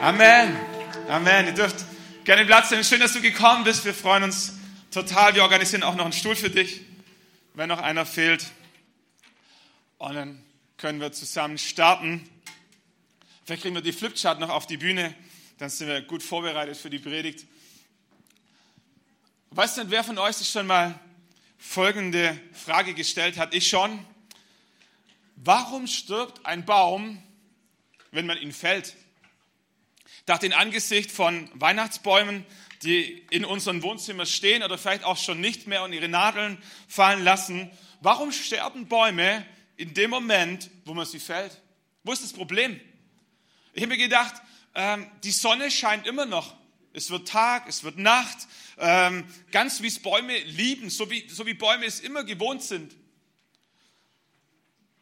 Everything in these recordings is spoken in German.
Amen. Amen. Ihr dürft gerne Platz nehmen. Schön, dass du gekommen bist. Wir freuen uns total. Wir organisieren auch noch einen Stuhl für dich, wenn noch einer fehlt. Und dann können wir zusammen starten. Vielleicht kriegen wir die Flipchart noch auf die Bühne. Dann sind wir gut vorbereitet für die Predigt. Weißt du, wer von euch sich schon mal folgende Frage gestellt hat? Ich schon. Warum stirbt ein Baum, wenn man ihn fällt? Dachte in Angesicht von Weihnachtsbäumen, die in unserem Wohnzimmer stehen oder vielleicht auch schon nicht mehr und ihre Nadeln fallen lassen, warum sterben Bäume in dem Moment, wo man sie fällt? Wo ist das Problem? Ich habe mir gedacht, ähm, die Sonne scheint immer noch. Es wird Tag, es wird Nacht, ähm, ganz wie es Bäume lieben, so wie, so wie Bäume es immer gewohnt sind.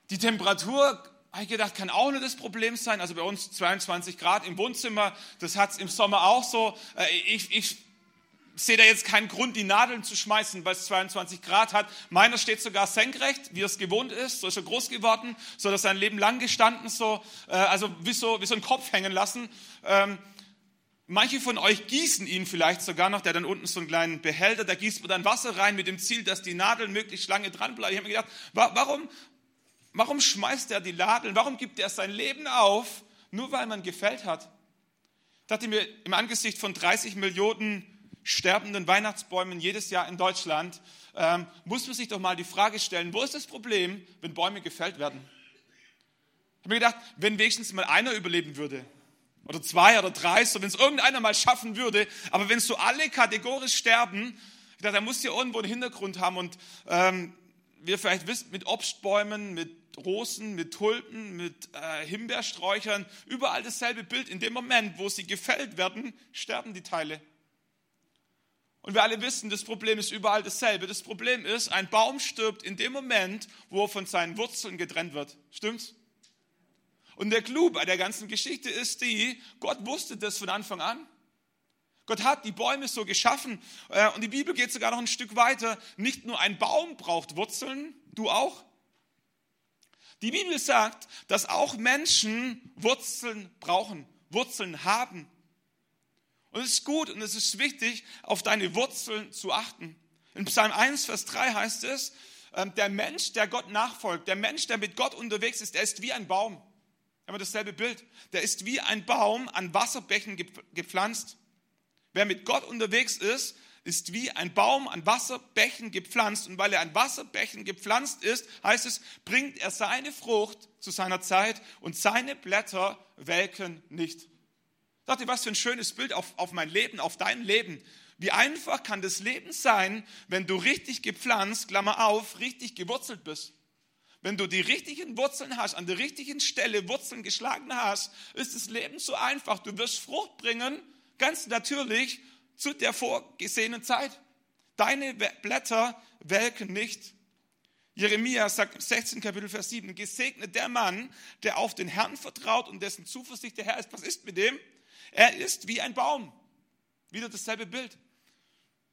Die Temperatur habe ich gedacht, kann auch nicht das Problem sein. Also bei uns 22 Grad im Wohnzimmer, das hat es im Sommer auch so. Äh, ich, ich sehe da jetzt keinen Grund, die Nadeln zu schmeißen, weil es 22 Grad hat. Meiner steht sogar senkrecht, wie es gewohnt ist. So ist er groß geworden, so dass sein Leben lang gestanden, so, äh, also wie so, wie so ein Kopf hängen lassen. Ähm, manche von euch gießen ihn vielleicht sogar noch, der dann unten so einen kleinen Behälter, da gießt man dann Wasser rein mit dem Ziel, dass die Nadeln möglichst lange dranbleiben. Ich habe mir gedacht, warum, Warum schmeißt er die Ladeln? Warum gibt er sein Leben auf, nur weil man gefällt hat? Ich dachte mir, im Angesicht von 30 Millionen sterbenden Weihnachtsbäumen jedes Jahr in Deutschland, ähm, muss man sich doch mal die Frage stellen, wo ist das Problem, wenn Bäume gefällt werden? Ich habe mir gedacht, wenn wenigstens mal einer überleben würde, oder zwei oder drei, so wenn es irgendeiner mal schaffen würde, aber wenn so alle kategorisch sterben, ich dachte, da muss ja irgendwo einen Hintergrund haben und ähm, wir vielleicht wissen, mit Obstbäumen, mit Rosen, mit Tulpen, mit äh, Himbeersträuchern, überall dasselbe Bild. In dem Moment, wo sie gefällt werden, sterben die Teile. Und wir alle wissen, das Problem ist überall dasselbe. Das Problem ist, ein Baum stirbt in dem Moment, wo er von seinen Wurzeln getrennt wird. Stimmt's? Und der Clou bei der ganzen Geschichte ist die, Gott wusste das von Anfang an. Gott hat die Bäume so geschaffen. Äh, und die Bibel geht sogar noch ein Stück weiter. Nicht nur ein Baum braucht Wurzeln, du auch. Die Bibel sagt, dass auch Menschen Wurzeln brauchen, Wurzeln haben. Und es ist gut und es ist wichtig, auf deine Wurzeln zu achten. In Psalm 1, Vers 3 heißt es, ähm, der Mensch, der Gott nachfolgt, der Mensch, der mit Gott unterwegs ist, der ist wie ein Baum. Wir dasselbe Bild? Der ist wie ein Baum an Wasserbächen gepflanzt. Wer mit Gott unterwegs ist, ist wie ein Baum an Wasserbächen gepflanzt. Und weil er an Wasserbächen gepflanzt ist, heißt es, bringt er seine Frucht zu seiner Zeit und seine Blätter welken nicht. Ihr, was für ein schönes Bild auf, auf mein Leben, auf dein Leben. Wie einfach kann das Leben sein, wenn du richtig gepflanzt, Klammer auf, richtig gewurzelt bist. Wenn du die richtigen Wurzeln hast, an der richtigen Stelle Wurzeln geschlagen hast, ist das Leben so einfach. Du wirst Frucht bringen, ganz natürlich, zu der vorgesehenen Zeit. Deine Blätter welken nicht. Jeremia sagt im 16. Kapitel Vers 7, gesegnet der Mann, der auf den Herrn vertraut und dessen Zuversicht der Herr ist. Was ist mit dem? Er ist wie ein Baum. Wieder dasselbe Bild.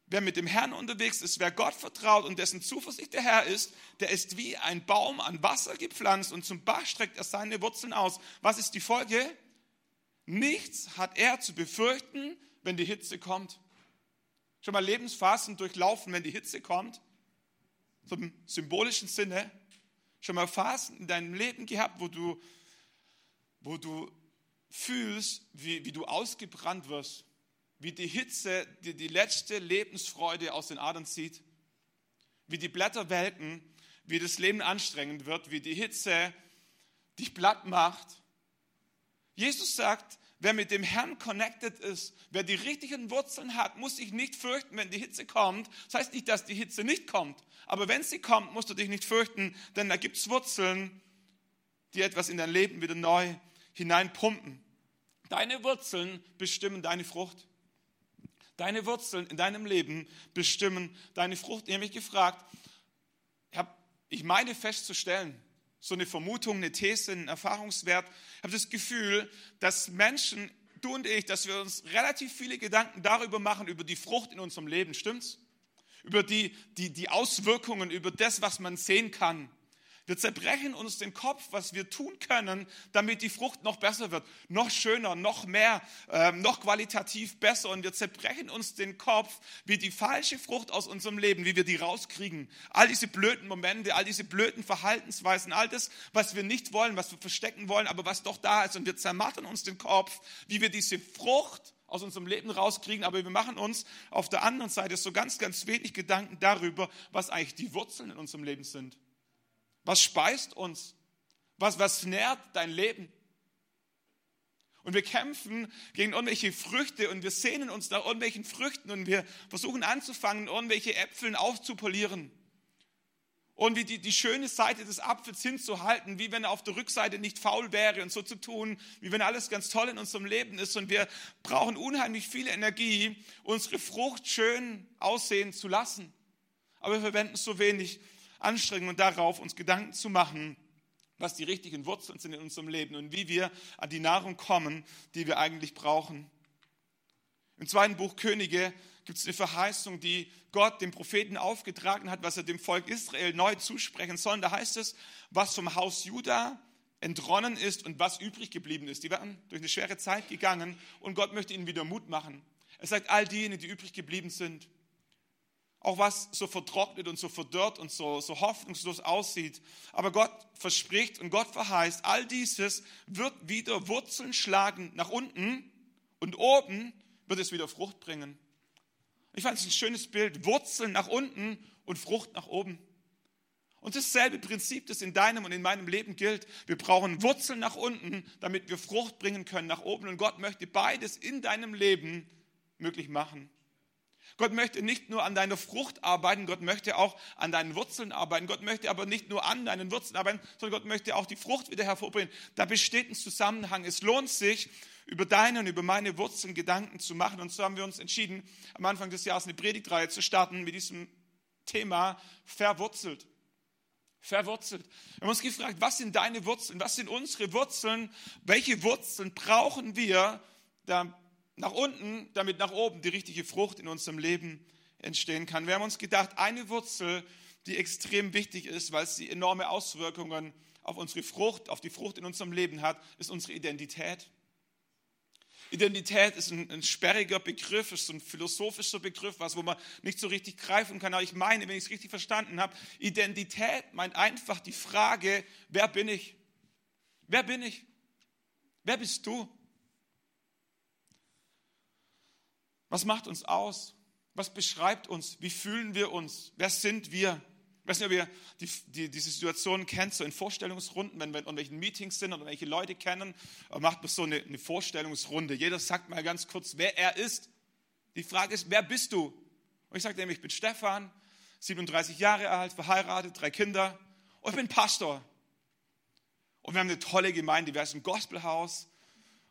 Wer mit dem Herrn unterwegs ist, wer Gott vertraut und dessen Zuversicht der Herr ist, der ist wie ein Baum an Wasser gepflanzt und zum Bach streckt er seine Wurzeln aus. Was ist die Folge? Nichts hat er zu befürchten, wenn die Hitze kommt. Schon mal Lebensphasen durchlaufen, wenn die Hitze kommt? So im symbolischen Sinne. Schon mal Phasen in deinem Leben gehabt, wo du, wo du fühlst, wie, wie du ausgebrannt wirst, wie die Hitze dir die letzte Lebensfreude aus den Adern zieht, wie die Blätter welken, wie das Leben anstrengend wird, wie die Hitze dich platt macht. Jesus sagt, Wer mit dem Herrn connected ist, wer die richtigen Wurzeln hat, muss sich nicht fürchten, wenn die Hitze kommt. Das heißt nicht, dass die Hitze nicht kommt. Aber wenn sie kommt, musst du dich nicht fürchten, denn da gibt es Wurzeln, die etwas in dein Leben wieder neu hineinpumpen. Deine Wurzeln bestimmen deine Frucht. Deine Wurzeln in deinem Leben bestimmen deine Frucht. Ich habe mich gefragt, ich meine festzustellen, so eine Vermutung, eine These, ein Erfahrungswert. Ich habe das Gefühl, dass Menschen, du und ich, dass wir uns relativ viele Gedanken darüber machen, über die Frucht in unserem Leben. Stimmt's? Über die, die, die Auswirkungen, über das, was man sehen kann. Wir zerbrechen uns den Kopf, was wir tun können, damit die Frucht noch besser wird, noch schöner, noch mehr, äh, noch qualitativ besser. Und wir zerbrechen uns den Kopf, wie die falsche Frucht aus unserem Leben, wie wir die rauskriegen. All diese blöden Momente, all diese blöden Verhaltensweisen, all das, was wir nicht wollen, was wir verstecken wollen, aber was doch da ist. Und wir zermatten uns den Kopf, wie wir diese Frucht aus unserem Leben rauskriegen, aber wir machen uns auf der anderen Seite so ganz, ganz wenig Gedanken darüber, was eigentlich die Wurzeln in unserem Leben sind. Was speist uns? Was, was nährt dein Leben? Und wir kämpfen gegen irgendwelche Früchte und wir sehnen uns nach irgendwelchen Früchten und wir versuchen anzufangen, irgendwelche Äpfeln aufzupolieren. Und wie die, die schöne Seite des Apfels hinzuhalten, wie wenn er auf der Rückseite nicht faul wäre und so zu tun, wie wenn alles ganz toll in unserem Leben ist. Und wir brauchen unheimlich viel Energie, unsere Frucht schön aussehen zu lassen. Aber wir verwenden so wenig Anstrengung darauf, uns Gedanken zu machen, was die richtigen Wurzeln sind in unserem Leben und wie wir an die Nahrung kommen, die wir eigentlich brauchen. Im zweiten Buch Könige gibt es eine Verheißung, die Gott dem Propheten aufgetragen hat, was er dem Volk Israel neu zusprechen soll. Und da heißt es, was vom Haus Juda entronnen ist und was übrig geblieben ist. Die waren durch eine schwere Zeit gegangen und Gott möchte ihnen wieder Mut machen. Er sagt, all diejenigen, die übrig geblieben sind, auch was so vertrocknet und so verdörrt und so, so hoffnungslos aussieht. Aber Gott verspricht und Gott verheißt, all dieses wird wieder Wurzeln schlagen nach unten und oben wird es wieder Frucht bringen. Ich fand es ein schönes Bild, Wurzeln nach unten und Frucht nach oben. Und dasselbe Prinzip, das in deinem und in meinem Leben gilt. Wir brauchen Wurzeln nach unten, damit wir Frucht bringen können nach oben. Und Gott möchte beides in deinem Leben möglich machen. Gott möchte nicht nur an deiner Frucht arbeiten, Gott möchte auch an deinen Wurzeln arbeiten. Gott möchte aber nicht nur an deinen Wurzeln arbeiten, sondern Gott möchte auch die Frucht wieder hervorbringen. Da besteht ein Zusammenhang. Es lohnt sich, über deine und über meine Wurzeln Gedanken zu machen. Und so haben wir uns entschieden, am Anfang des Jahres eine Predigtreihe zu starten mit diesem Thema verwurzelt. Verwurzelt. Wir haben uns gefragt, was sind deine Wurzeln? Was sind unsere Wurzeln? Welche Wurzeln brauchen wir, nach unten, damit nach oben die richtige Frucht in unserem Leben entstehen kann. Wir haben uns gedacht, eine Wurzel, die extrem wichtig ist, weil sie enorme Auswirkungen auf unsere Frucht, auf die Frucht in unserem Leben hat, ist unsere Identität. Identität ist ein, ein sperriger Begriff, ist so ein philosophischer Begriff, was, wo man nicht so richtig greifen kann. Aber ich meine, wenn ich es richtig verstanden habe, Identität meint einfach die Frage, wer bin ich? Wer bin ich? Wer bist du? Was macht uns aus? Was beschreibt uns? Wie fühlen wir uns? Wer sind wir? Ich weiß nicht, ob ihr die, die, diese Situation kennt, so in Vorstellungsrunden, wenn wir in irgendwelchen Meetings sind oder welche Leute kennen, macht man so eine, eine Vorstellungsrunde. Jeder sagt mal ganz kurz, wer er ist. Die Frage ist, wer bist du? Und ich sage nämlich, ich bin Stefan, 37 Jahre alt, verheiratet, drei Kinder und ich bin Pastor. Und wir haben eine tolle Gemeinde, wir sind ein Gospelhaus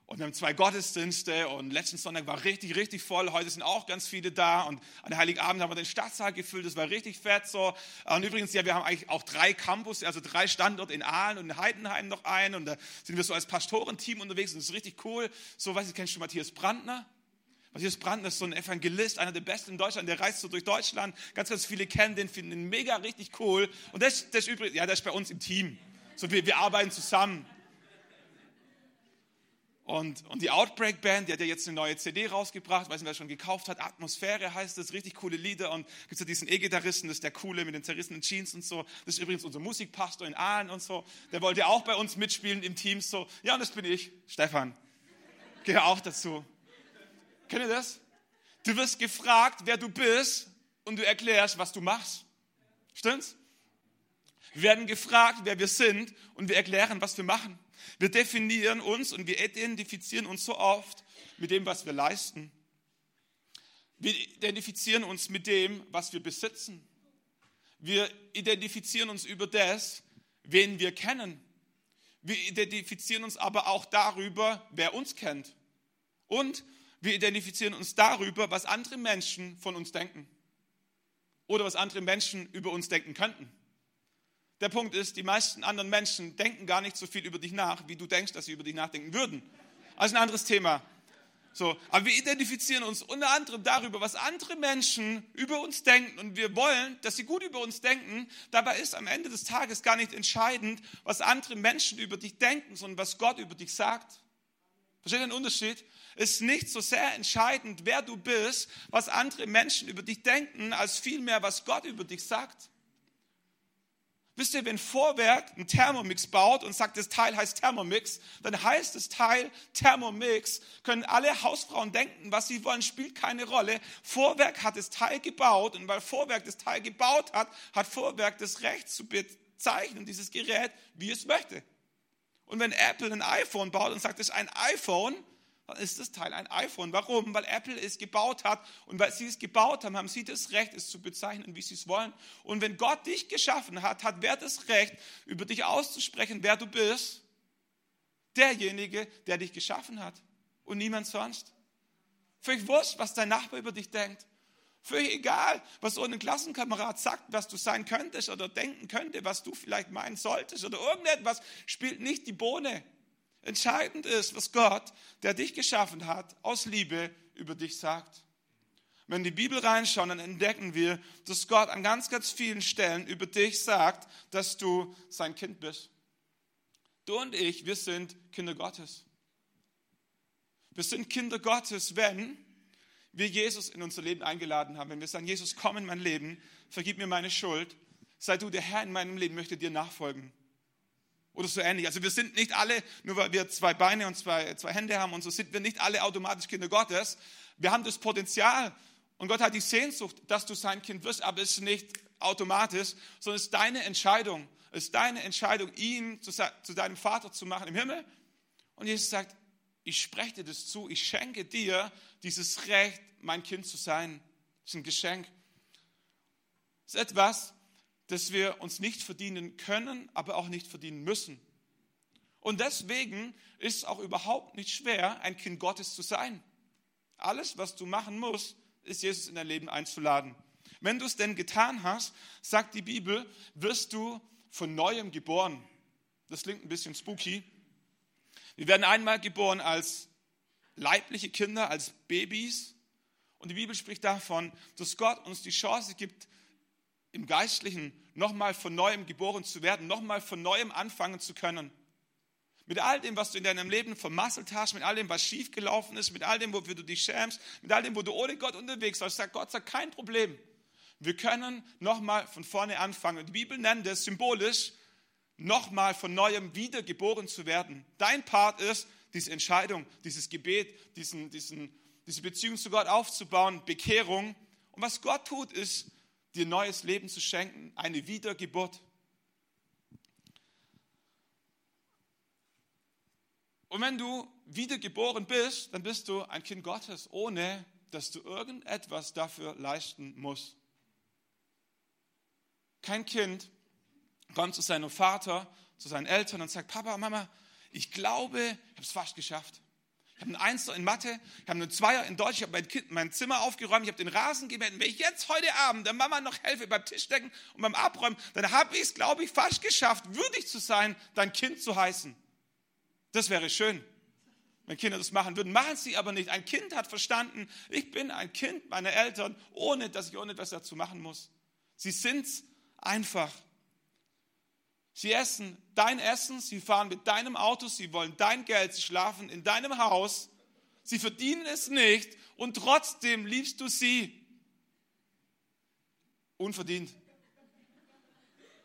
und wir haben zwei Gottesdienste und letzten Sonntag war richtig, richtig voll. Heute sind auch ganz viele da und an Heiligabend haben wir den Stadtsaal gefüllt. Das war richtig fett so. Und übrigens, ja, wir haben eigentlich auch drei Campus, also drei Standorte in Aalen und in Heidenheim noch ein. Und da sind wir so als Pastorenteam unterwegs und das ist richtig cool. So, weiß ich, kennst du Matthias Brandner? Matthias Brandner ist so ein Evangelist, einer der besten in Deutschland, der reist so durch Deutschland. Ganz, ganz viele kennen den, finden ihn mega richtig cool. Und das, das ist übrigens, ja, das ist bei uns im Team. So, wir, wir arbeiten zusammen. Und, und die Outbreak Band, die hat ja jetzt eine neue CD rausgebracht, weiß nicht, wer schon gekauft hat. Atmosphäre heißt das, richtig coole Lieder. Und gibt es ja diesen E-Gitarristen, das ist der coole mit den zerrissenen Jeans und so. Das ist übrigens unser Musikpastor in Aalen und so. Der wollte auch bei uns mitspielen im Team so. Ja, und das bin ich, Stefan. Gehöre auch dazu. Kennt ihr das? Du wirst gefragt, wer du bist und du erklärst, was du machst. Stimmt's? Wir werden gefragt, wer wir sind und wir erklären, was wir machen. Wir definieren uns und wir identifizieren uns so oft mit dem, was wir leisten. Wir identifizieren uns mit dem, was wir besitzen. Wir identifizieren uns über das, wen wir kennen. Wir identifizieren uns aber auch darüber, wer uns kennt. Und wir identifizieren uns darüber, was andere Menschen von uns denken. Oder was andere Menschen über uns denken könnten. Der Punkt ist, die meisten anderen Menschen denken gar nicht so viel über dich nach, wie du denkst, dass sie über dich nachdenken würden. Also ein anderes Thema. So, aber wir identifizieren uns unter anderem darüber, was andere Menschen über uns denken und wir wollen, dass sie gut über uns denken. Dabei ist am Ende des Tages gar nicht entscheidend, was andere Menschen über dich denken, sondern was Gott über dich sagt. Versteht ihr den Unterschied? Ist nicht so sehr entscheidend, wer du bist, was andere Menschen über dich denken, als vielmehr, was Gott über dich sagt. Wisst ihr, wenn Vorwerk ein Thermomix baut und sagt, das Teil heißt Thermomix, dann heißt das Teil Thermomix. Können alle Hausfrauen denken, was sie wollen, spielt keine Rolle. Vorwerk hat das Teil gebaut und weil Vorwerk das Teil gebaut hat, hat Vorwerk das Recht zu bezeichnen, dieses Gerät, wie es möchte. Und wenn Apple ein iPhone baut und sagt, es ist ein iPhone, dann ist das Teil ein iPhone. Warum? Weil Apple es gebaut hat und weil sie es gebaut haben, haben sie das Recht, es zu bezeichnen, wie sie es wollen. Und wenn Gott dich geschaffen hat, hat wer das Recht, über dich auszusprechen, wer du bist? Derjenige, der dich geschaffen hat und niemand sonst. Völlig wurscht, was dein Nachbar über dich denkt. Völlig egal, was so ein Klassenkamerad sagt, was du sein könntest oder denken könnte, was du vielleicht meinen solltest oder irgendetwas, spielt nicht die Bohne. Entscheidend ist, was Gott, der dich geschaffen hat, aus Liebe über dich sagt. Wenn die Bibel reinschauen, dann entdecken wir, dass Gott an ganz, ganz vielen Stellen über dich sagt, dass du sein Kind bist. Du und ich, wir sind Kinder Gottes. Wir sind Kinder Gottes, wenn wir Jesus in unser Leben eingeladen haben. Wenn wir sagen, Jesus, komm in mein Leben, vergib mir meine Schuld, sei du der Herr in meinem Leben, möchte dir nachfolgen oder so ähnlich. Also wir sind nicht alle, nur weil wir zwei Beine und zwei, zwei Hände haben und so sind wir nicht alle automatisch Kinder Gottes. Wir haben das Potenzial und Gott hat die Sehnsucht, dass du sein Kind wirst, aber es ist nicht automatisch, sondern es ist deine Entscheidung. Es ist deine Entscheidung, ihn zu, zu deinem Vater zu machen im Himmel. Und Jesus sagt, ich spreche dir das zu, ich schenke dir dieses Recht, mein Kind zu sein. Das ist ein Geschenk. Das ist etwas, dass wir uns nicht verdienen können, aber auch nicht verdienen müssen. Und deswegen ist es auch überhaupt nicht schwer, ein Kind Gottes zu sein. Alles, was du machen musst, ist Jesus in dein Leben einzuladen. Wenn du es denn getan hast, sagt die Bibel, wirst du von neuem geboren. Das klingt ein bisschen spooky. Wir werden einmal geboren als leibliche Kinder, als Babys. Und die Bibel spricht davon, dass Gott uns die Chance gibt, im Geistlichen nochmal von neuem geboren zu werden, nochmal von neuem anfangen zu können. Mit all dem, was du in deinem Leben vermasselt hast, mit all dem, was schiefgelaufen ist, mit all dem, wofür du dich schämst, mit all dem, wo du ohne Gott unterwegs warst, sagt Gott, sagt kein Problem. Wir können nochmal von vorne anfangen. Die Bibel nennt es symbolisch, nochmal von neuem wiedergeboren zu werden. Dein Part ist, diese Entscheidung, dieses Gebet, diesen, diesen, diese Beziehung zu Gott aufzubauen, Bekehrung. Und was Gott tut, ist, dir neues Leben zu schenken, eine Wiedergeburt. Und wenn du wiedergeboren bist, dann bist du ein Kind Gottes, ohne dass du irgendetwas dafür leisten musst. Kein Kind kommt zu seinem Vater, zu seinen Eltern und sagt, Papa, Mama, ich glaube, ich habe es fast geschafft. Ich habe einen Einser in Mathe, ich habe einen Zweier in Deutsch, ich habe mein, kind, mein Zimmer aufgeräumt, ich habe den Rasen gemäht. Wenn ich jetzt heute Abend der Mama noch helfe beim Tischdecken und beim Abräumen, dann habe ich es, glaube ich, fast geschafft, würdig zu sein, dein Kind zu heißen. Das wäre schön, wenn Kinder das machen würden. Machen sie aber nicht. Ein Kind hat verstanden, ich bin ein Kind meiner Eltern, ohne dass ich ohne etwas dazu machen muss. Sie sind einfach. Sie essen dein Essen, sie fahren mit deinem Auto, sie wollen dein Geld, sie schlafen in deinem Haus, sie verdienen es nicht und trotzdem liebst du sie. Unverdient.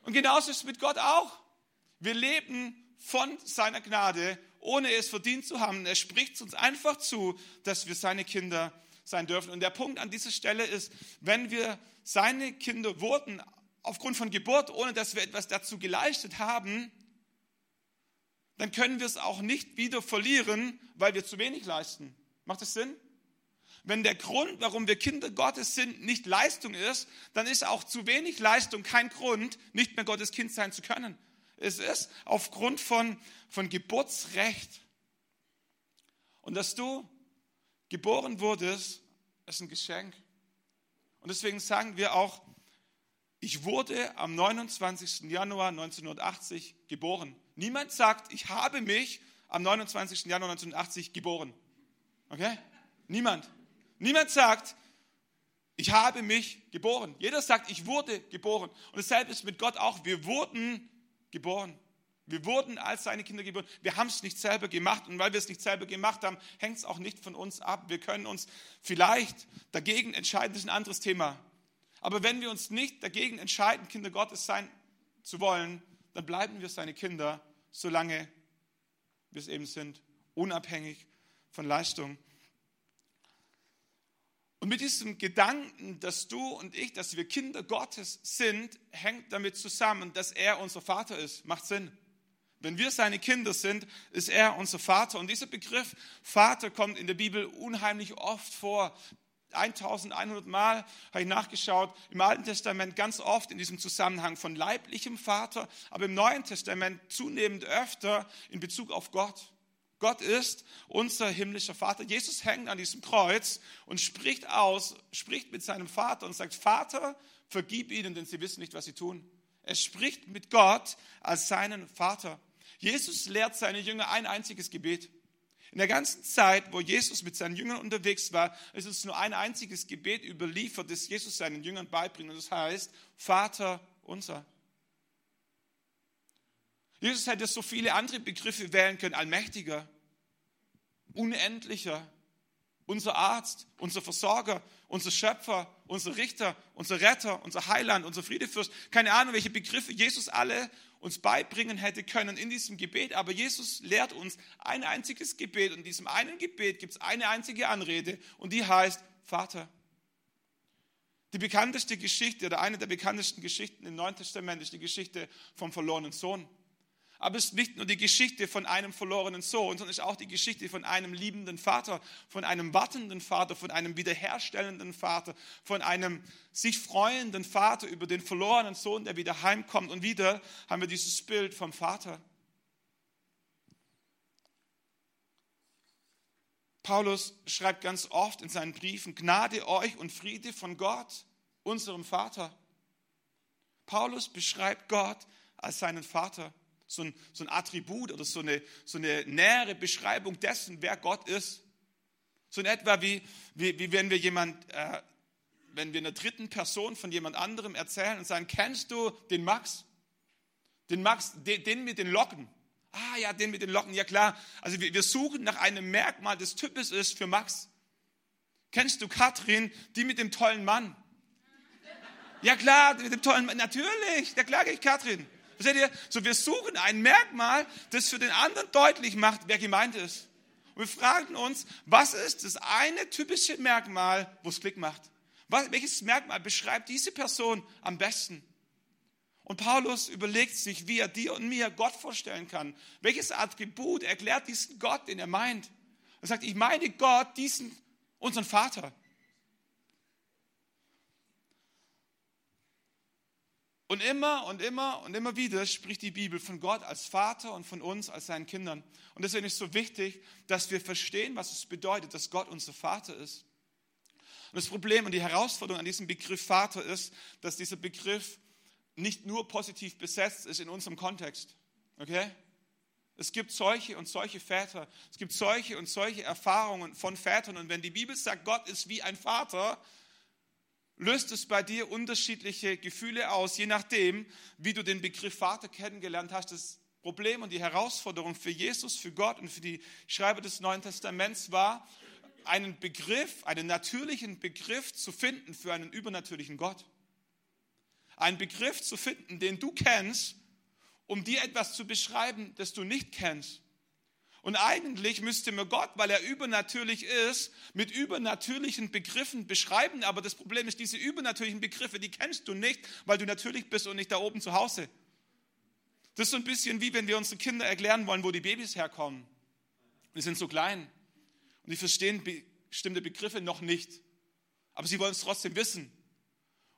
Und genauso ist es mit Gott auch. Wir leben von seiner Gnade, ohne es verdient zu haben. Er spricht uns einfach zu, dass wir seine Kinder sein dürfen. Und der Punkt an dieser Stelle ist, wenn wir seine Kinder wurden aufgrund von Geburt, ohne dass wir etwas dazu geleistet haben, dann können wir es auch nicht wieder verlieren, weil wir zu wenig leisten. Macht das Sinn? Wenn der Grund, warum wir Kinder Gottes sind, nicht Leistung ist, dann ist auch zu wenig Leistung kein Grund, nicht mehr Gottes Kind sein zu können. Es ist aufgrund von, von Geburtsrecht. Und dass du geboren wurdest, ist ein Geschenk. Und deswegen sagen wir auch, ich wurde am 29. Januar 1980 geboren. Niemand sagt, ich habe mich am 29. Januar 1980 geboren. Okay? Niemand. Niemand sagt, ich habe mich geboren. Jeder sagt, ich wurde geboren. Und dasselbe ist mit Gott auch. Wir wurden geboren. Wir wurden als seine Kinder geboren. Wir haben es nicht selber gemacht. Und weil wir es nicht selber gemacht haben, hängt es auch nicht von uns ab. Wir können uns vielleicht dagegen entscheiden. Das ist ein anderes Thema. Aber wenn wir uns nicht dagegen entscheiden, Kinder Gottes sein zu wollen, dann bleiben wir seine Kinder, solange wir es eben sind, unabhängig von Leistung. Und mit diesem Gedanken, dass du und ich, dass wir Kinder Gottes sind, hängt damit zusammen, dass er unser Vater ist. Macht Sinn. Wenn wir seine Kinder sind, ist er unser Vater. Und dieser Begriff Vater kommt in der Bibel unheimlich oft vor. 1100 Mal habe ich nachgeschaut, im Alten Testament ganz oft in diesem Zusammenhang von leiblichem Vater, aber im Neuen Testament zunehmend öfter in Bezug auf Gott. Gott ist unser himmlischer Vater. Jesus hängt an diesem Kreuz und spricht aus, spricht mit seinem Vater und sagt, Vater, vergib ihnen, denn sie wissen nicht, was sie tun. Er spricht mit Gott als seinen Vater. Jesus lehrt seine Jünger ein einziges Gebet. In der ganzen Zeit, wo Jesus mit seinen Jüngern unterwegs war, ist es nur ein einziges Gebet überliefert, das Jesus seinen Jüngern beibringt. Und das heißt, Vater unser. Jesus hätte so viele andere Begriffe wählen können. Allmächtiger, unendlicher, unser Arzt, unser Versorger, unser Schöpfer, unser Richter, unser Retter, unser Heiland, unser Friedefürst. Keine Ahnung, welche Begriffe Jesus alle uns beibringen hätte können in diesem Gebet. Aber Jesus lehrt uns ein einziges Gebet. Und in diesem einen Gebet gibt es eine einzige Anrede und die heißt Vater. Die bekannteste Geschichte oder eine der bekanntesten Geschichten im Neuen Testament ist die Geschichte vom verlorenen Sohn. Aber es ist nicht nur die Geschichte von einem verlorenen Sohn, sondern es ist auch die Geschichte von einem liebenden Vater, von einem wartenden Vater, von einem wiederherstellenden Vater, von einem sich freuenden Vater über den verlorenen Sohn, der wieder heimkommt. Und wieder haben wir dieses Bild vom Vater. Paulus schreibt ganz oft in seinen Briefen, Gnade euch und Friede von Gott, unserem Vater. Paulus beschreibt Gott als seinen Vater so ein, so ein Attribut oder so eine, so eine nähere Beschreibung dessen, wer Gott ist. So in etwa wie, wie, wie wenn wir jemand, äh, wenn wir einer dritten Person von jemand anderem erzählen und sagen, kennst du den Max? Den Max, den, den mit den Locken. Ah ja, den mit den Locken, ja klar. Also wir, wir suchen nach einem Merkmal, das typisch ist für Max. Kennst du Katrin, die mit dem tollen Mann? Ja klar, mit dem tollen Mann, natürlich, da klage ich Katrin. Versteht ihr? So, wir suchen ein Merkmal, das für den anderen deutlich macht, wer gemeint ist. Und wir fragen uns, was ist das eine typische Merkmal, wo es Klick macht? Was, welches Merkmal beschreibt diese Person am besten? Und Paulus überlegt sich, wie er dir und mir Gott vorstellen kann. Welches Attribut erklärt diesen Gott, den er meint? Er sagt, ich meine Gott, diesen, unseren Vater. Und immer und immer und immer wieder spricht die Bibel von Gott als Vater und von uns als seinen Kindern. Und deswegen ist es so wichtig, dass wir verstehen, was es bedeutet, dass Gott unser Vater ist. Und das Problem und die Herausforderung an diesem Begriff Vater ist, dass dieser Begriff nicht nur positiv besetzt ist in unserem Kontext. Okay? Es gibt solche und solche Väter. Es gibt solche und solche Erfahrungen von Vätern. Und wenn die Bibel sagt, Gott ist wie ein Vater, löst es bei dir unterschiedliche Gefühle aus, je nachdem, wie du den Begriff Vater kennengelernt hast. Das Problem und die Herausforderung für Jesus, für Gott und für die Schreiber des Neuen Testaments war, einen Begriff, einen natürlichen Begriff zu finden für einen übernatürlichen Gott. Einen Begriff zu finden, den du kennst, um dir etwas zu beschreiben, das du nicht kennst. Und eigentlich müsste mir Gott, weil er übernatürlich ist, mit übernatürlichen Begriffen beschreiben. Aber das Problem ist, diese übernatürlichen Begriffe, die kennst du nicht, weil du natürlich bist und nicht da oben zu Hause. Das ist so ein bisschen wie wenn wir unseren Kindern erklären wollen, wo die Babys herkommen. Die sind so klein und die verstehen bestimmte Begriffe noch nicht. Aber sie wollen es trotzdem wissen.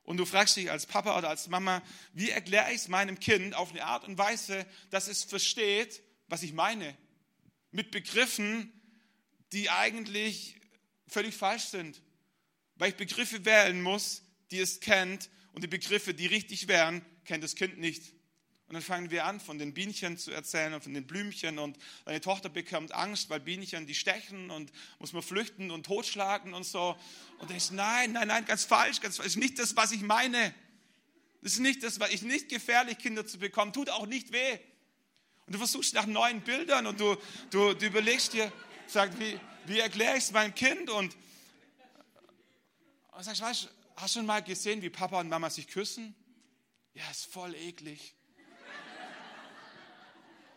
Und du fragst dich als Papa oder als Mama, wie erkläre ich es meinem Kind auf eine Art und Weise, dass es versteht, was ich meine? Mit Begriffen, die eigentlich völlig falsch sind, weil ich Begriffe wählen muss, die es kennt und die Begriffe, die richtig wären, kennt das Kind nicht. Und dann fangen wir an, von den Bienchen zu erzählen und von den Blümchen. Und deine Tochter bekommt Angst, weil Bienchen die stechen und muss man flüchten und totschlagen und so. Und denkst, nein, nein, nein, ganz falsch, ganz falsch. Das ist nicht das, was ich meine. Das ist nicht das, was ich nicht gefährlich, Kinder zu bekommen. Tut auch nicht weh. Und du versuchst nach neuen Bildern und du, du, du überlegst dir, sag, wie, wie erkläre ich es meinem Kind? Und, und sagst, weißt, hast du schon mal gesehen, wie Papa und Mama sich küssen? Ja, ist voll eklig.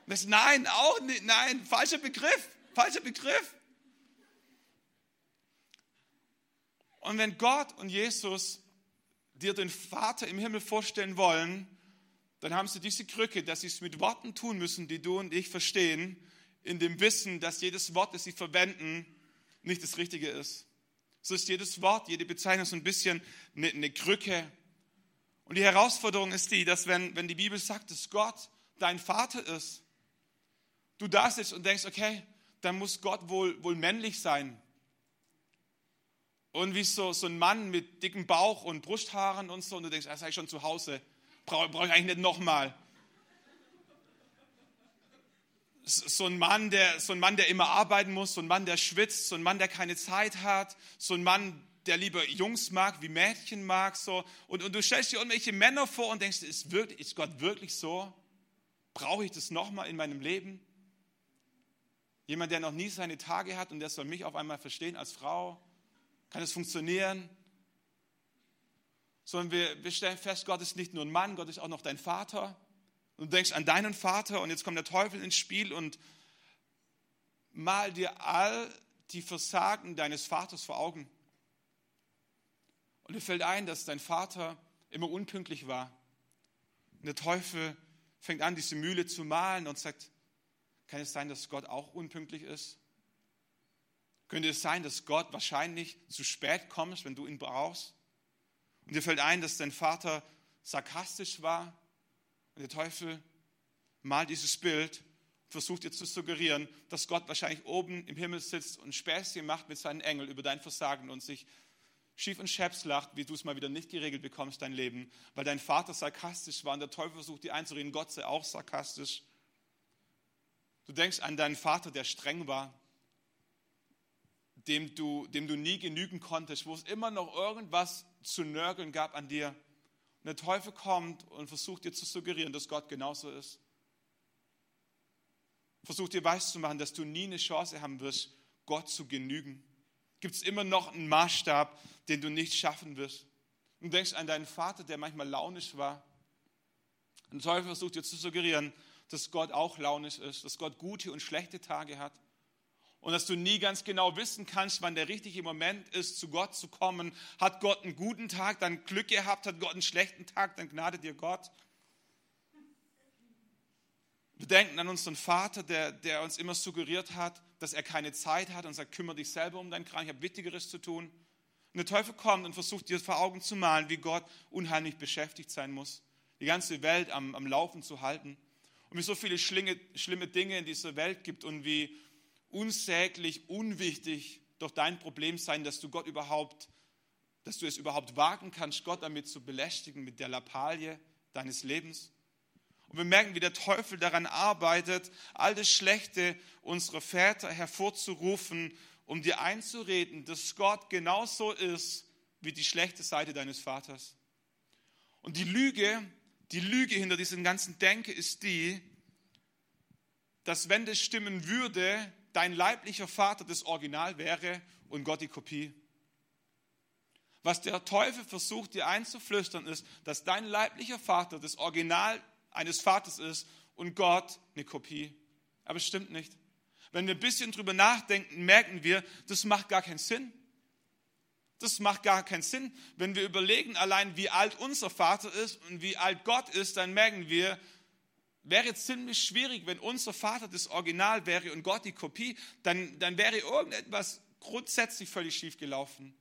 Das, nein, auch nicht, nein, falscher Begriff, falscher Begriff. Und wenn Gott und Jesus dir den Vater im Himmel vorstellen wollen, dann haben sie diese Krücke, dass sie es mit Worten tun müssen, die du und ich verstehen, in dem Wissen, dass jedes Wort, das sie verwenden, nicht das Richtige ist. So ist jedes Wort, jede Bezeichnung so ein bisschen eine, eine Krücke. Und die Herausforderung ist die, dass wenn, wenn die Bibel sagt, dass Gott dein Vater ist, du da sitzt und denkst, okay, dann muss Gott wohl, wohl männlich sein. Und wie so, so ein Mann mit dickem Bauch und Brusthaaren und so, und du denkst, das sei ich schon zu Hause, brauche brauch ich eigentlich nicht nochmal. So ein, Mann, der, so ein Mann, der immer arbeiten muss, so ein Mann, der schwitzt, so ein Mann, der keine Zeit hat, so ein Mann, der lieber Jungs mag, wie Mädchen mag. So. Und, und du stellst dir irgendwelche Männer vor und denkst, ist, wirklich, ist Gott wirklich so? Brauche ich das nochmal in meinem Leben? Jemand, der noch nie seine Tage hat und der soll mich auf einmal verstehen als Frau. Kann es funktionieren? Sondern wir, wir stellen fest, Gott ist nicht nur ein Mann, Gott ist auch noch dein Vater. Und du denkst an deinen Vater und jetzt kommt der Teufel ins Spiel und mal dir all die Versagen deines Vaters vor Augen. Und dir fällt ein, dass dein Vater immer unpünktlich war. Und der Teufel fängt an, diese Mühle zu malen und sagt, kann es sein, dass Gott auch unpünktlich ist? Könnte es sein, dass Gott wahrscheinlich zu spät kommt, wenn du ihn brauchst? Und dir fällt ein, dass dein Vater sarkastisch war und der Teufel malt dieses Bild und versucht dir zu suggerieren, dass Gott wahrscheinlich oben im Himmel sitzt und Späßchen macht mit seinen Engeln über dein Versagen und sich schief und scheps lacht, wie du es mal wieder nicht geregelt bekommst, dein Leben, weil dein Vater sarkastisch war und der Teufel versucht dir einzureden, Gott sei auch sarkastisch. Du denkst an deinen Vater, der streng war, dem du, dem du nie genügen konntest, wo es immer noch irgendwas zu nörgeln gab an dir. Und der Teufel kommt und versucht dir zu suggerieren, dass Gott genauso ist. Versucht dir weiszumachen, dass du nie eine Chance haben wirst, Gott zu genügen. Gibt es immer noch einen Maßstab, den du nicht schaffen wirst. Und denkst an deinen Vater, der manchmal launisch war. Und der Teufel versucht dir zu suggerieren, dass Gott auch launisch ist, dass Gott gute und schlechte Tage hat und dass du nie ganz genau wissen kannst, wann der richtige Moment ist, zu Gott zu kommen. Hat Gott einen guten Tag, dann Glück gehabt, hat Gott einen schlechten Tag, dann gnade dir Gott. Wir denken an unseren Vater, der, der uns immer suggeriert hat, dass er keine Zeit hat und sagt, kümmere dich selber um deinen Krank, ich habe Wichtigeres zu tun. Und der Teufel kommt und versucht dir vor Augen zu malen, wie Gott unheimlich beschäftigt sein muss, die ganze Welt am, am Laufen zu halten. Und wie so viele schlinge, schlimme Dinge in dieser Welt gibt und wie unsäglich unwichtig doch dein Problem sein, dass du Gott überhaupt, dass du es überhaupt wagen kannst, Gott damit zu belästigen, mit der Lappalie deines Lebens. Und wir merken, wie der Teufel daran arbeitet, all das Schlechte unserer Väter hervorzurufen, um dir einzureden, dass Gott genauso ist wie die schlechte Seite deines Vaters. Und die Lüge, die Lüge hinter diesem ganzen Denke ist die, dass wenn das stimmen würde, dein leiblicher Vater das Original wäre und Gott die Kopie. Was der Teufel versucht dir einzuflüstern ist, dass dein leiblicher Vater das Original eines Vaters ist und Gott eine Kopie. Aber es stimmt nicht. Wenn wir ein bisschen drüber nachdenken, merken wir, das macht gar keinen Sinn. Das macht gar keinen Sinn. Wenn wir überlegen allein, wie alt unser Vater ist und wie alt Gott ist, dann merken wir, wäre ziemlich schwierig, wenn unser Vater das Original wäre und Gott die Kopie, dann, dann wäre irgendetwas grundsätzlich völlig schief gelaufen.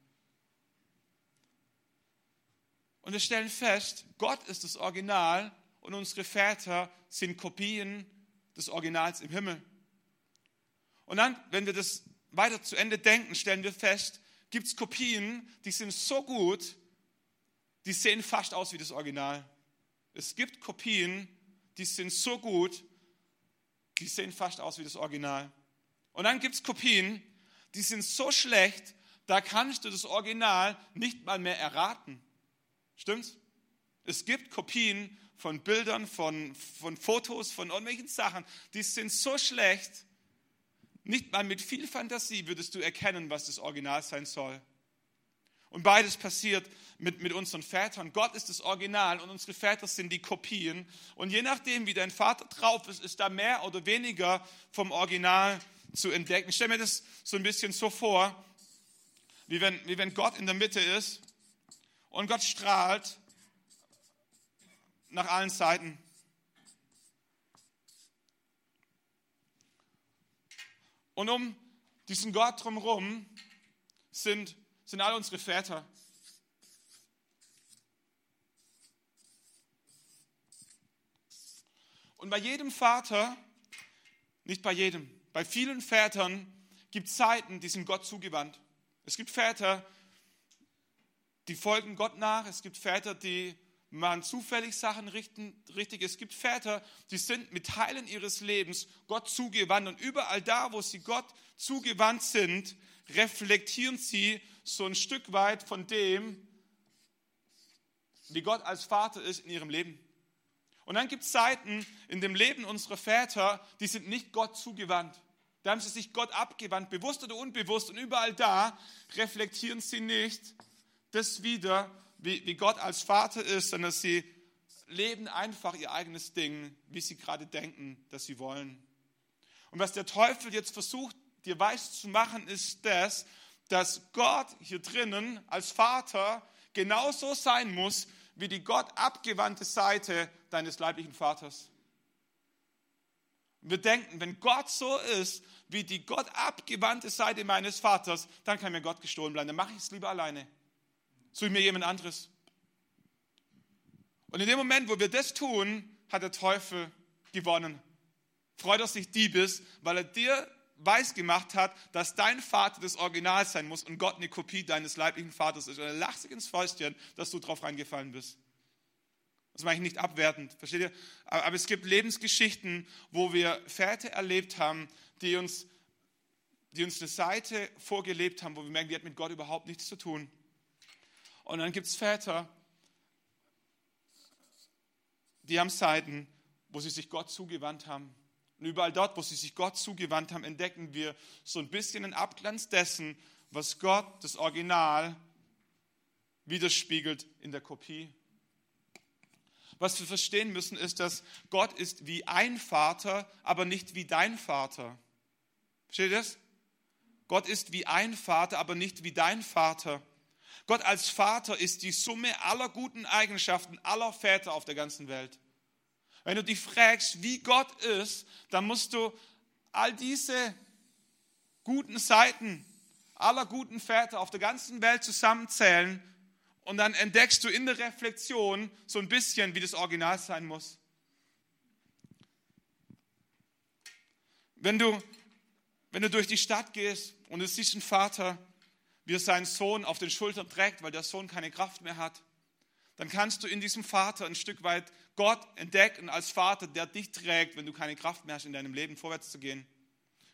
Und wir stellen fest, Gott ist das Original und unsere Väter sind Kopien des Originals im Himmel. Und dann, wenn wir das weiter zu Ende denken, stellen wir fest, gibt es Kopien, die sind so gut, die sehen fast aus wie das Original. Es gibt Kopien, die sind so gut, die sehen fast aus wie das Original. Und dann gibt es Kopien, die sind so schlecht, da kannst du das Original nicht mal mehr erraten. Stimmt's? Es gibt Kopien von Bildern, von, von Fotos, von irgendwelchen Sachen, die sind so schlecht, nicht mal mit viel Fantasie würdest du erkennen, was das Original sein soll. Und beides passiert mit, mit unseren Vätern. Gott ist das Original und unsere Väter sind die Kopien. Und je nachdem, wie dein Vater drauf ist, ist da mehr oder weniger vom Original zu entdecken. Ich stelle mir das so ein bisschen so vor, wie wenn, wie wenn Gott in der Mitte ist und Gott strahlt nach allen Seiten. Und um diesen Gott drumherum sind, sind alle unsere Väter. Und bei jedem Vater, nicht bei jedem, bei vielen Vätern gibt es Zeiten, die sind Gott zugewandt. Es gibt Väter, die folgen Gott nach. Es gibt Väter, die machen zufällig Sachen richtig. Es gibt Väter, die sind mit Teilen ihres Lebens Gott zugewandt. Und überall da, wo sie Gott zugewandt sind, reflektieren sie so ein Stück weit von dem, wie Gott als Vater ist in ihrem Leben. Und dann gibt es Zeiten in dem Leben unserer Väter, die sind nicht Gott zugewandt. Da haben sie sich Gott abgewandt, bewusst oder unbewusst. Und überall da reflektieren sie nicht das wieder, wie, wie Gott als Vater ist, sondern sie leben einfach ihr eigenes Ding, wie sie gerade denken, dass sie wollen. Und was der Teufel jetzt versucht, dir weiß zu machen, ist das, dass Gott hier drinnen als Vater genauso sein muss, wie die Gott abgewandte Seite deines leiblichen Vaters. Wir denken, wenn Gott so ist, wie die Gott abgewandte Seite meines Vaters, dann kann mir Gott gestohlen bleiben. Dann mache ich es lieber alleine. Suche mir jemand anderes. Und in dem Moment, wo wir das tun, hat der Teufel gewonnen. Freut er sich Diebes, weil er dir weiß gemacht hat, dass dein Vater das Original sein muss und Gott eine Kopie deines leiblichen Vaters ist. Und er lacht sich ins Fäustchen, dass du drauf reingefallen bist. Das meine ich nicht abwertend, versteht ihr? Aber es gibt Lebensgeschichten, wo wir Väter erlebt haben, die uns, die uns eine Seite vorgelebt haben, wo wir merken, die hat mit Gott überhaupt nichts zu tun. Und dann gibt es Väter, die haben Seiten, wo sie sich Gott zugewandt haben. Und überall dort, wo sie sich Gott zugewandt haben, entdecken wir so ein bisschen einen Abglanz dessen, was Gott, das Original, widerspiegelt in der Kopie. Was wir verstehen müssen, ist, dass Gott ist wie ein Vater, aber nicht wie dein Vater. Versteht ihr das? Gott ist wie ein Vater, aber nicht wie dein Vater. Gott als Vater ist die Summe aller guten Eigenschaften aller Väter auf der ganzen Welt. Wenn du dich fragst, wie Gott ist, dann musst du all diese guten Seiten aller guten Väter auf der ganzen Welt zusammenzählen und dann entdeckst du in der Reflexion so ein bisschen, wie das Original sein muss. Wenn du, wenn du durch die Stadt gehst und du siehst einen Vater, wie er seinen Sohn auf den Schultern trägt, weil der Sohn keine Kraft mehr hat, dann kannst du in diesem Vater ein Stück weit Gott entdecken als Vater, der dich trägt, wenn du keine Kraft mehr hast, in deinem Leben vorwärts zu gehen.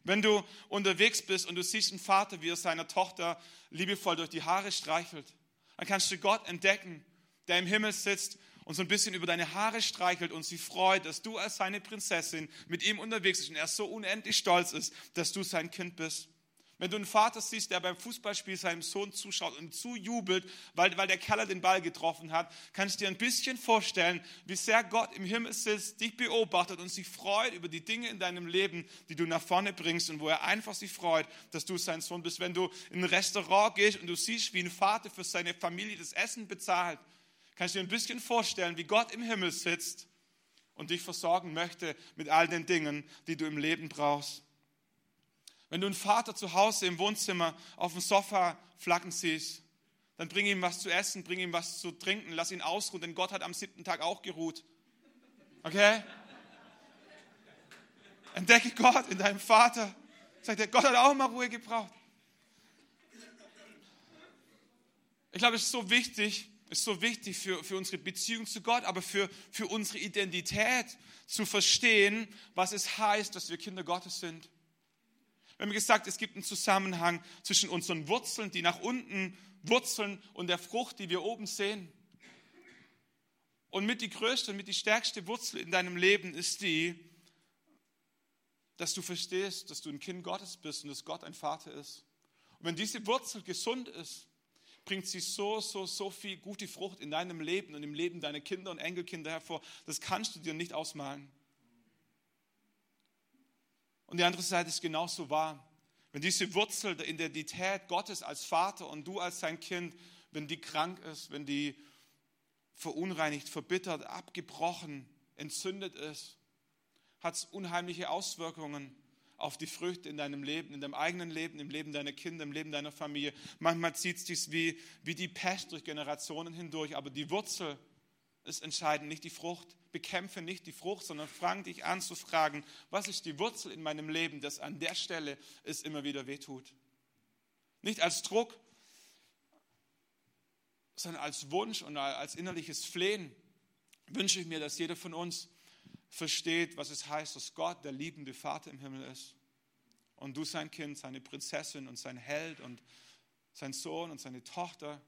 Wenn du unterwegs bist und du siehst einen Vater, wie er seiner Tochter liebevoll durch die Haare streichelt, dann kannst du Gott entdecken, der im Himmel sitzt und so ein bisschen über deine Haare streichelt und sie freut, dass du als seine Prinzessin mit ihm unterwegs bist und er so unendlich stolz ist, dass du sein Kind bist. Wenn du einen Vater siehst, der beim Fußballspiel seinem Sohn zuschaut und zujubelt, weil, weil der Keller den Ball getroffen hat, kannst du dir ein bisschen vorstellen, wie sehr Gott im Himmel sitzt, dich beobachtet und sich freut über die Dinge in deinem Leben, die du nach vorne bringst und wo er einfach sich freut, dass du sein Sohn bist. Wenn du in ein Restaurant gehst und du siehst, wie ein Vater für seine Familie das Essen bezahlt, kannst du dir ein bisschen vorstellen, wie Gott im Himmel sitzt und dich versorgen möchte mit all den Dingen, die du im Leben brauchst. Wenn du einen Vater zu Hause im Wohnzimmer auf dem Sofa flacken siehst, dann bring ihm was zu essen, bring ihm was zu trinken, lass ihn ausruhen, denn Gott hat am siebten Tag auch geruht. Okay? Entdecke Gott in deinem Vater. Sagt er, Gott hat auch mal Ruhe gebraucht. Ich glaube, es ist so wichtig, ist so wichtig für, für unsere Beziehung zu Gott, aber für, für unsere Identität zu verstehen, was es heißt, dass wir Kinder Gottes sind. Wir haben gesagt, es gibt einen Zusammenhang zwischen unseren Wurzeln, die nach unten wurzeln, und der Frucht, die wir oben sehen. Und mit die größte und mit die stärkste Wurzel in deinem Leben ist die, dass du verstehst, dass du ein Kind Gottes bist und dass Gott ein Vater ist. Und wenn diese Wurzel gesund ist, bringt sie so, so, so viel gute Frucht in deinem Leben und im Leben deiner Kinder und Enkelkinder hervor. Das kannst du dir nicht ausmalen. Und die andere Seite ist genauso wahr. Wenn diese Wurzel der Identität Gottes als Vater und du als sein Kind, wenn die krank ist, wenn die verunreinigt, verbittert, abgebrochen, entzündet ist, hat es unheimliche Auswirkungen auf die Früchte in deinem Leben, in deinem eigenen Leben, im Leben deiner Kinder, im Leben deiner Familie. Manchmal zieht es dich wie, wie die Pest durch Generationen hindurch, aber die Wurzel ist entscheidend, nicht die Frucht. Bekämpfe nicht die Frucht, sondern fang dich an zu fragen, was ist die Wurzel in meinem Leben, dass an der Stelle es immer wieder wehtut. Nicht als Druck, sondern als Wunsch und als innerliches Flehen wünsche ich mir, dass jeder von uns versteht, was es heißt, dass Gott der liebende Vater im Himmel ist. Und du sein Kind, seine Prinzessin und sein Held und sein Sohn und seine Tochter.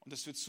Und dass wir zu